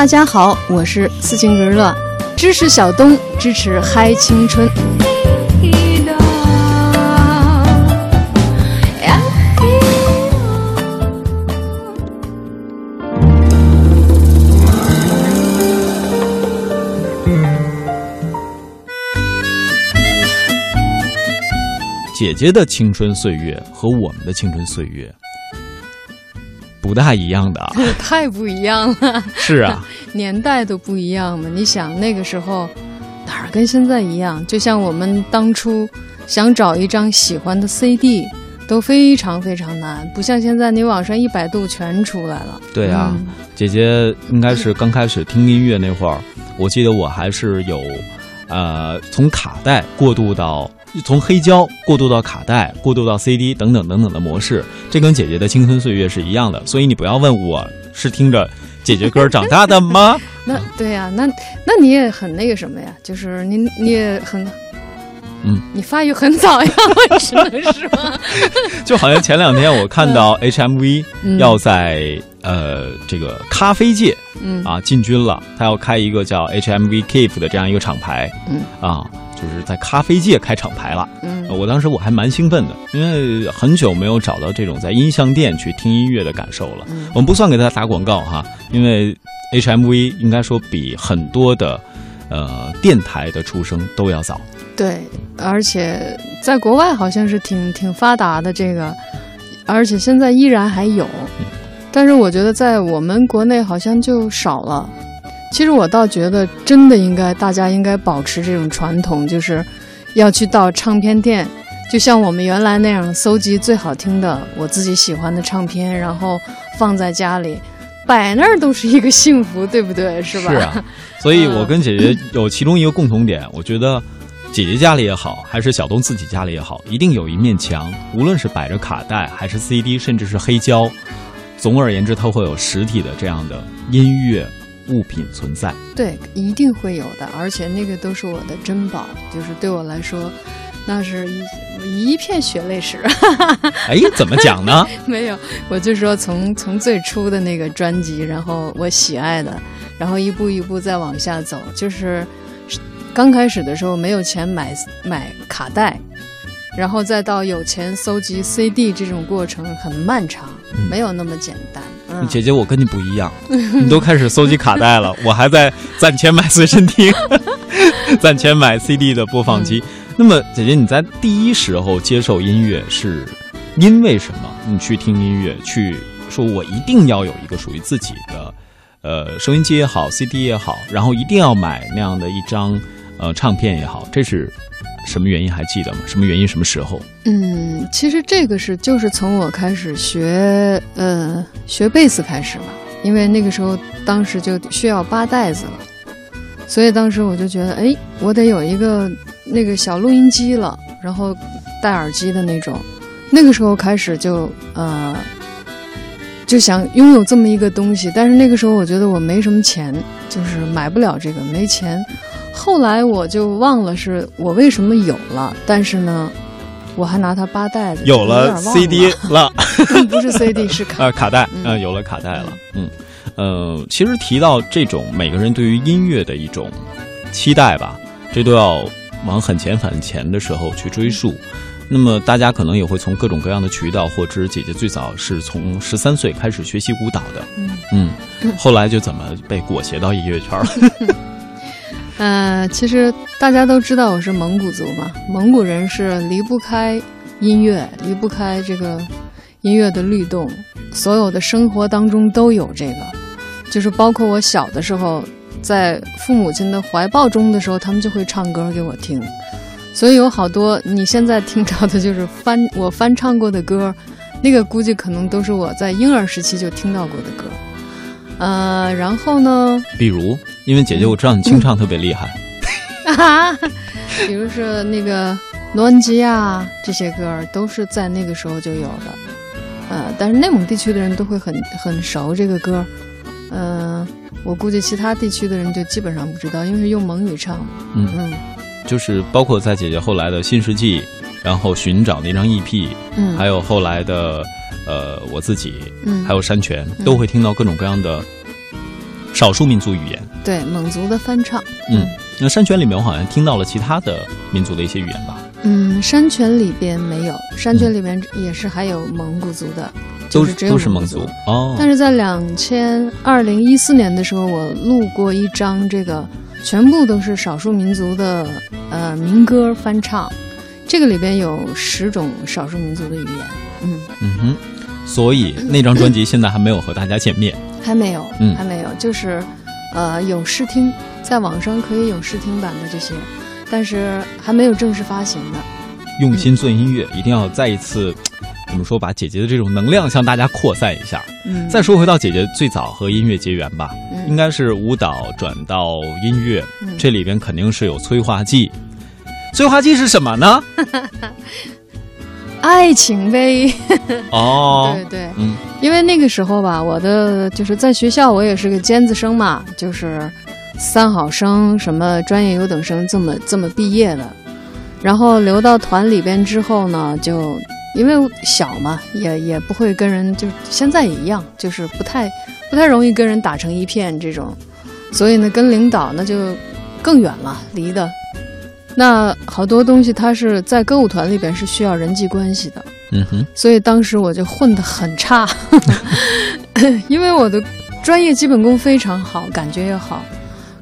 大家好，我是斯琴格乐，支持小东，支持嗨青春。姐姐的青春岁月和我们的青春岁月不大一样的，太不一样了。是啊，年代都不一样嘛。你想那个时候哪儿跟现在一样？就像我们当初想找一张喜欢的 CD 都非常非常难，不像现在你网上一百度全出来了。对啊，姐姐应该是刚开始听音乐那会儿，我记得我还是有呃从卡带过渡到。从黑胶过渡到卡带，过渡到 CD 等等等等的模式，这跟姐姐的青春岁月是一样的。所以你不要问我是听着姐姐歌长大的吗？那对呀，那那你也很那个什么呀？就是你你也很，嗯，你发育很早呀，只能是吗？就好像前两天我看到 HMV 要在呃这个咖啡界，嗯啊进军了，他要开一个叫 HMV Keep 的这样一个厂牌，嗯啊。就是在咖啡界开厂牌了，嗯，我当时我还蛮兴奋的，因为很久没有找到这种在音像店去听音乐的感受了。我们不算给他打广告哈，因为 HMV 应该说比很多的呃电台的出生都要早。对，而且在国外好像是挺挺发达的这个，而且现在依然还有，但是我觉得在我们国内好像就少了。其实我倒觉得，真的应该大家应该保持这种传统，就是要去到唱片店，就像我们原来那样，搜集最好听的我自己喜欢的唱片，然后放在家里摆那儿，都是一个幸福，对不对？是吧？是啊。所以我跟姐姐有其中一个共同点，我觉得姐姐家里也好，还是小东自己家里也好，一定有一面墙，无论是摆着卡带，还是 CD，甚至是黑胶，总而言之，它会有实体的这样的音乐。物品存在，对，一定会有的，而且那个都是我的珍宝，就是对我来说，那是一一片血泪史。哎，怎么讲呢？没有，我就说从从最初的那个专辑，然后我喜爱的，然后一步一步再往下走，就是刚开始的时候没有钱买买卡带。然后再到有钱搜集 CD 这种过程很漫长，没有那么简单。姐姐，我跟你不一样，你都开始搜集卡带了，我还在攒钱买随身听，攒钱买 CD 的播放机。那么，姐姐你在第一时候接受音乐是因为什么？你去听音乐，去说我一定要有一个属于自己的，呃，收音机也好，CD 也好，然后一定要买那样的一张呃唱片也好，这是。什么原因还记得吗？什么原因？什么时候？嗯，其实这个是就是从我开始学呃学贝斯开始吧，因为那个时候当时就需要扒带子了，所以当时我就觉得，哎，我得有一个那个小录音机了，然后戴耳机的那种。那个时候开始就呃就想拥有这么一个东西，但是那个时候我觉得我没什么钱，就是买不了这个，没钱。后来我就忘了是我为什么有了，但是呢，我还拿它扒袋子，有了 CD 了，不是 CD 是卡。呃卡带，嗯，有了卡带了，嗯，呃，其实提到这种每个人对于音乐的一种期待吧，这都要往很前很前的时候去追溯。那么大家可能也会从各种各样的渠道获知，姐姐最早是从十三岁开始学习舞蹈的，嗯，后来就怎么被裹挟到音乐圈了。呃，其实大家都知道我是蒙古族嘛，蒙古人是离不开音乐，离不开这个音乐的律动，所有的生活当中都有这个，就是包括我小的时候，在父母亲的怀抱中的时候，他们就会唱歌给我听，所以有好多你现在听到的就是翻我翻唱过的歌，那个估计可能都是我在婴儿时期就听到过的歌，呃，然后呢，比如。因为姐姐，我知道你清唱特别厉害，啊，比如说那个《诺恩吉亚》这些歌都是在那个时候就有的，呃，但是内蒙地区的人都会很很熟这个歌，嗯，我估计其他地区的人就基本上不知道，因为是用蒙语唱嘛，嗯。嗯，就是包括在姐姐后来的新世纪，然后寻找那张 EP，嗯，还有后来的呃我自己，嗯，还有山泉，都会听到各种各样的。少数民族语言，对蒙族的翻唱。嗯，那山泉里面我好像听到了其他的民族的一些语言吧？嗯，山泉里边没有，山泉里面也是还有蒙古族的，都是都是蒙族哦。但是在两千二零一四年的时候，我录过一张，这个全部都是少数民族的呃民歌翻唱，这个里边有十种少数民族的语言。嗯嗯哼，所以那张专辑现在还没有和大家见面，还没有，嗯，还没有，就是呃有试听，在网上可以有试听版的这些。但是还没有正式发行呢。用心做音乐，一定要再一次，怎么说，把姐姐的这种能量向大家扩散一下。嗯。再说回到姐姐最早和音乐结缘吧，应该是舞蹈转到音乐，这里边肯定是有催化剂。催化剂是什么呢？爱情呗。哦。对对。嗯。因为那个时候吧，我的就是在学校，我也是个尖子生嘛，就是。三好生什么专业优等生这么这么毕业的，然后留到团里边之后呢，就因为小嘛，也也不会跟人，就现在也一样，就是不太不太容易跟人打成一片这种，所以呢，跟领导那就更远了，离的。那好多东西，它是在歌舞团里边是需要人际关系的，嗯哼，所以当时我就混得很差，因为我的专业基本功非常好，感觉也好。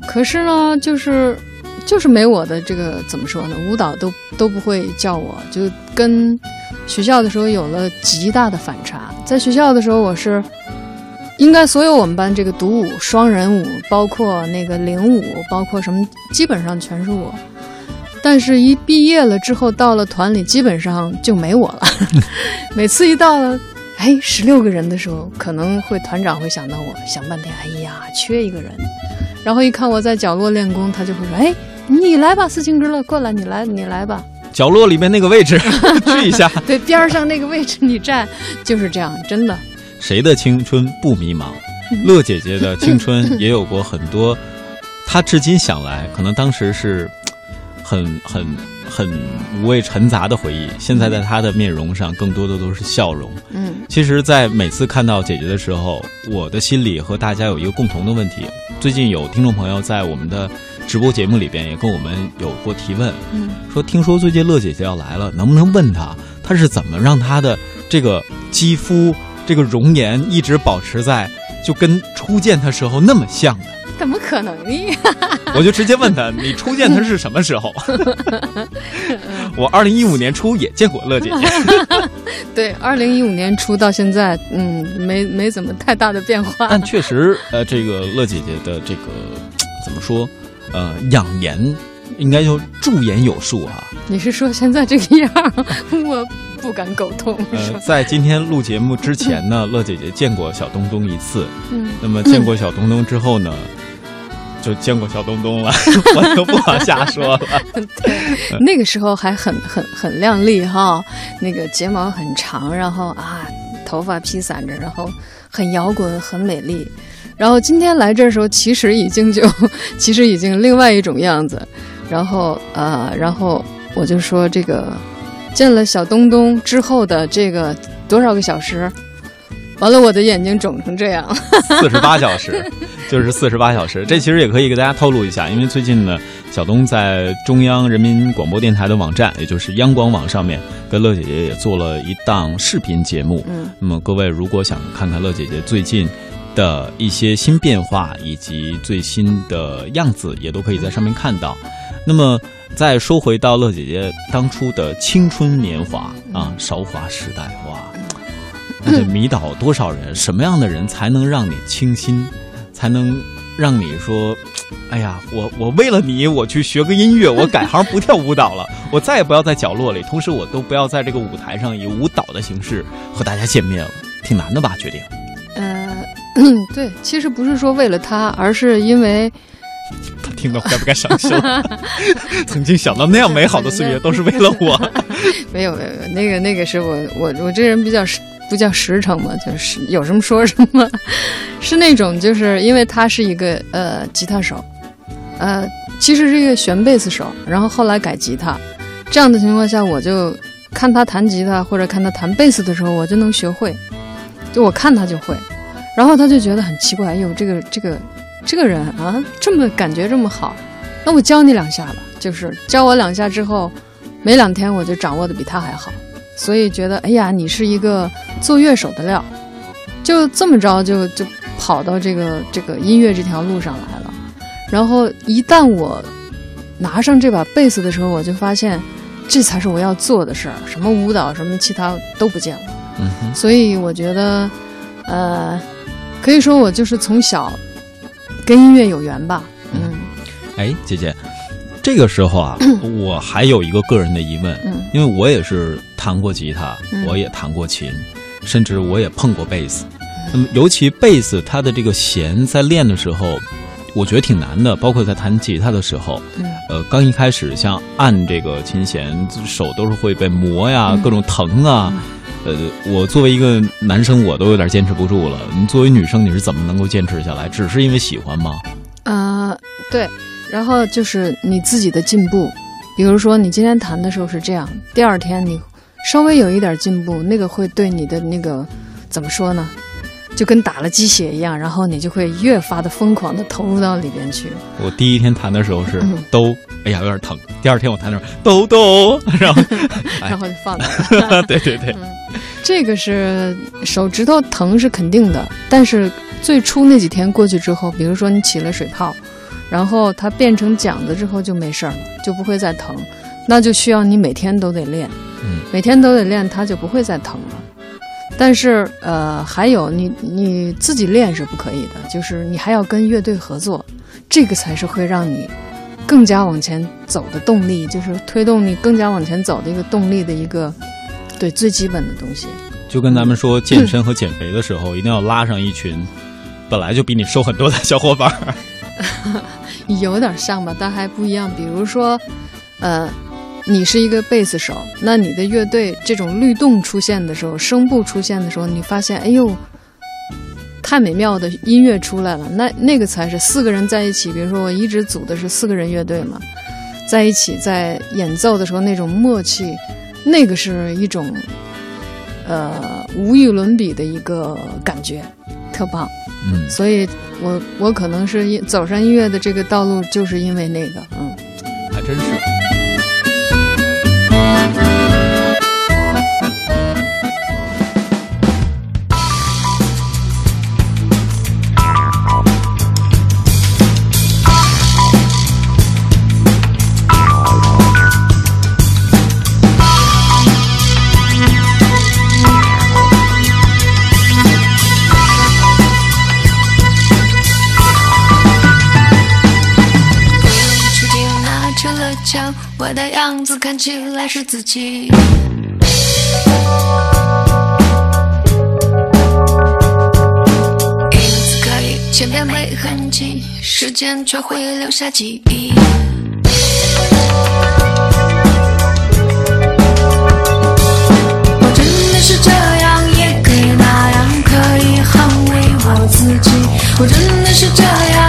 可是呢，就是就是没我的这个怎么说呢？舞蹈都都不会叫我，就跟学校的时候有了极大的反差。在学校的时候，我是应该所有我们班这个独舞、双人舞，包括那个领舞，包括什么，基本上全是我。但是，一毕业了之后，到了团里，基本上就没我了。每次一到了，哎，十六个人的时候，可能会团长会想到我，想半天，哎呀，缺一个人。然后一看我在角落练功，他就会说：“哎，你来吧，四清之乐，过来，你来，你来吧。”角落里面那个位置 去一下，对，边上那个位置你站，就是这样，真的。谁的青春不迷茫？乐姐姐的青春也有过很多，她至今想来，可能当时是很很。很五味陈杂的回忆，现在在她的面容上更多的都是笑容。嗯，其实，在每次看到姐姐的时候，我的心里和大家有一个共同的问题。最近有听众朋友在我们的直播节目里边也跟我们有过提问，嗯，说听说最近乐姐姐要来了，能不能问她，她是怎么让她的这个肌肤、这个容颜一直保持在就跟初见她时候那么像的？怎么可能呢？我就直接问他：“你初见他是什么时候？” 我二零一五年初也见过乐姐姐。对，二零一五年初到现在，嗯，没没怎么太大的变化。但确实，呃，这个乐姐姐的这个怎么说？呃，养颜应该就驻颜有术啊。你是说现在这个样？我不敢苟同。呃，在今天录节目之前呢，乐姐姐见过小东东一次。嗯。那么见过小东东之后呢？就见过小东东了，我就不往下说了。对，那个时候还很很很靓丽哈，那个睫毛很长，然后啊，头发披散着，然后很摇滚，很美丽。然后今天来这儿时候，其实已经就 其实已经另外一种样子。然后呃，然后我就说这个见了小东东之后的这个多少个小时。完了，我的眼睛肿成这样。四十八小时，就是四十八小时。这其实也可以给大家透露一下，因为最近呢，小东在中央人民广播电台的网站，也就是央广网上面，跟乐姐姐也做了一档视频节目。嗯，那么各位如果想看看乐姐姐最近的一些新变化以及最新的样子，也都可以在上面看到。那么再说回到乐姐姐当初的青春年华啊，韶华时代，哇！那迷倒多少人？什么样的人才能让你倾心，才能让你说：“哎呀，我我为了你，我去学个音乐，我改行不跳舞蹈了，我再也不要在角落里，同时我都不要在这个舞台上以舞蹈的形式和大家见面了。”挺难的吧？决定？呃，对，其实不是说为了他，而是因为他 听到该不该伤心？曾经想到那样美好的岁月都是为了我。没有没有没有，那个那个是我我我这人比较不叫实诚嘛，就是有什么说什么，是那种就是因为他是一个呃吉他手，呃其实是一个弦贝斯手，然后后来改吉他，这样的情况下，我就看他弹吉他或者看他弹贝斯的时候，我就能学会，就我看他就会，然后他就觉得很奇怪，哎呦这个这个这个人啊，这么感觉这么好，那我教你两下吧。就是教我两下之后，没两天我就掌握的比他还好，所以觉得哎呀，你是一个做乐手的料，就这么着就就跑到这个这个音乐这条路上来了。然后一旦我拿上这把贝斯的时候，我就发现这才是我要做的事儿，什么舞蹈什么其他都不见了。嗯，所以我觉得，呃，可以说我就是从小跟音乐有缘吧。嗯，哎，姐姐。这个时候啊，我还有一个个人的疑问，因为我也是弹过吉他，我也弹过琴，甚至我也碰过贝斯。那么，尤其贝斯它的这个弦在练的时候，我觉得挺难的。包括在弹吉他的时候，呃，刚一开始像按这个琴弦，手都是会被磨呀，各种疼啊。呃，我作为一个男生，我都有点坚持不住了。你作为女生，你是怎么能够坚持下来？只是因为喜欢吗？啊，对。然后就是你自己的进步，比如说你今天弹的时候是这样，第二天你稍微有一点进步，那个会对你的那个怎么说呢？就跟打了鸡血一样，然后你就会越发的疯狂的投入到里边去。我第一天弹的时候是都，哎呀有点疼。第二天我弹的时候都都，然后 然后就放了。对对对，这个是手指头疼是肯定的，但是最初那几天过去之后，比如说你起了水泡。然后它变成桨子之后就没事儿了，就不会再疼，那就需要你每天都得练，嗯，每天都得练，它就不会再疼了。但是呃，还有你你自己练是不可以的，就是你还要跟乐队合作，这个才是会让你更加往前走的动力，就是推动你更加往前走的一个动力的一个对最基本的东西。就跟咱们说健身和减肥的时候，一定要拉上一群本来就比你瘦很多的小伙伴。有点像吧，但还不一样。比如说，呃，你是一个贝斯手，那你的乐队这种律动出现的时候，声部出现的时候，你发现，哎呦，太美妙的音乐出来了。那那个才是四个人在一起。比如说，我一直组的是四个人乐队嘛，在一起在演奏的时候那种默契，那个是一种呃无与伦比的一个感觉，特棒。嗯，所以。我我可能是走上音乐的这个道路，就是因为那个，嗯，还真是。子看起来是自己，影子可以千遍没痕迹，时间却会留下记忆。我真的是这样，也可以那样，可以捍卫我自己。我真的是这样，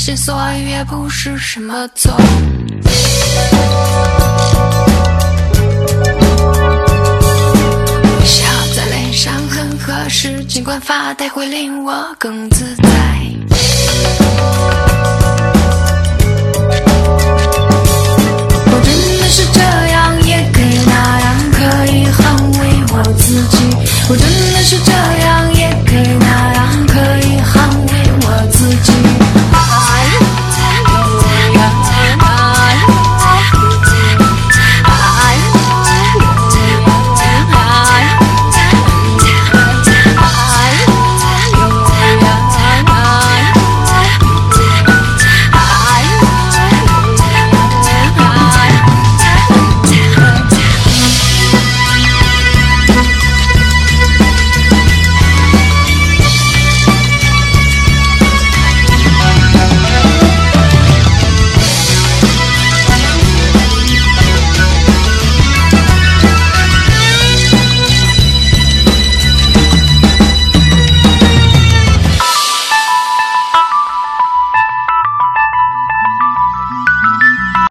心所欲也不是什么错。笑在脸上很合适，尽管发呆会令我更自在。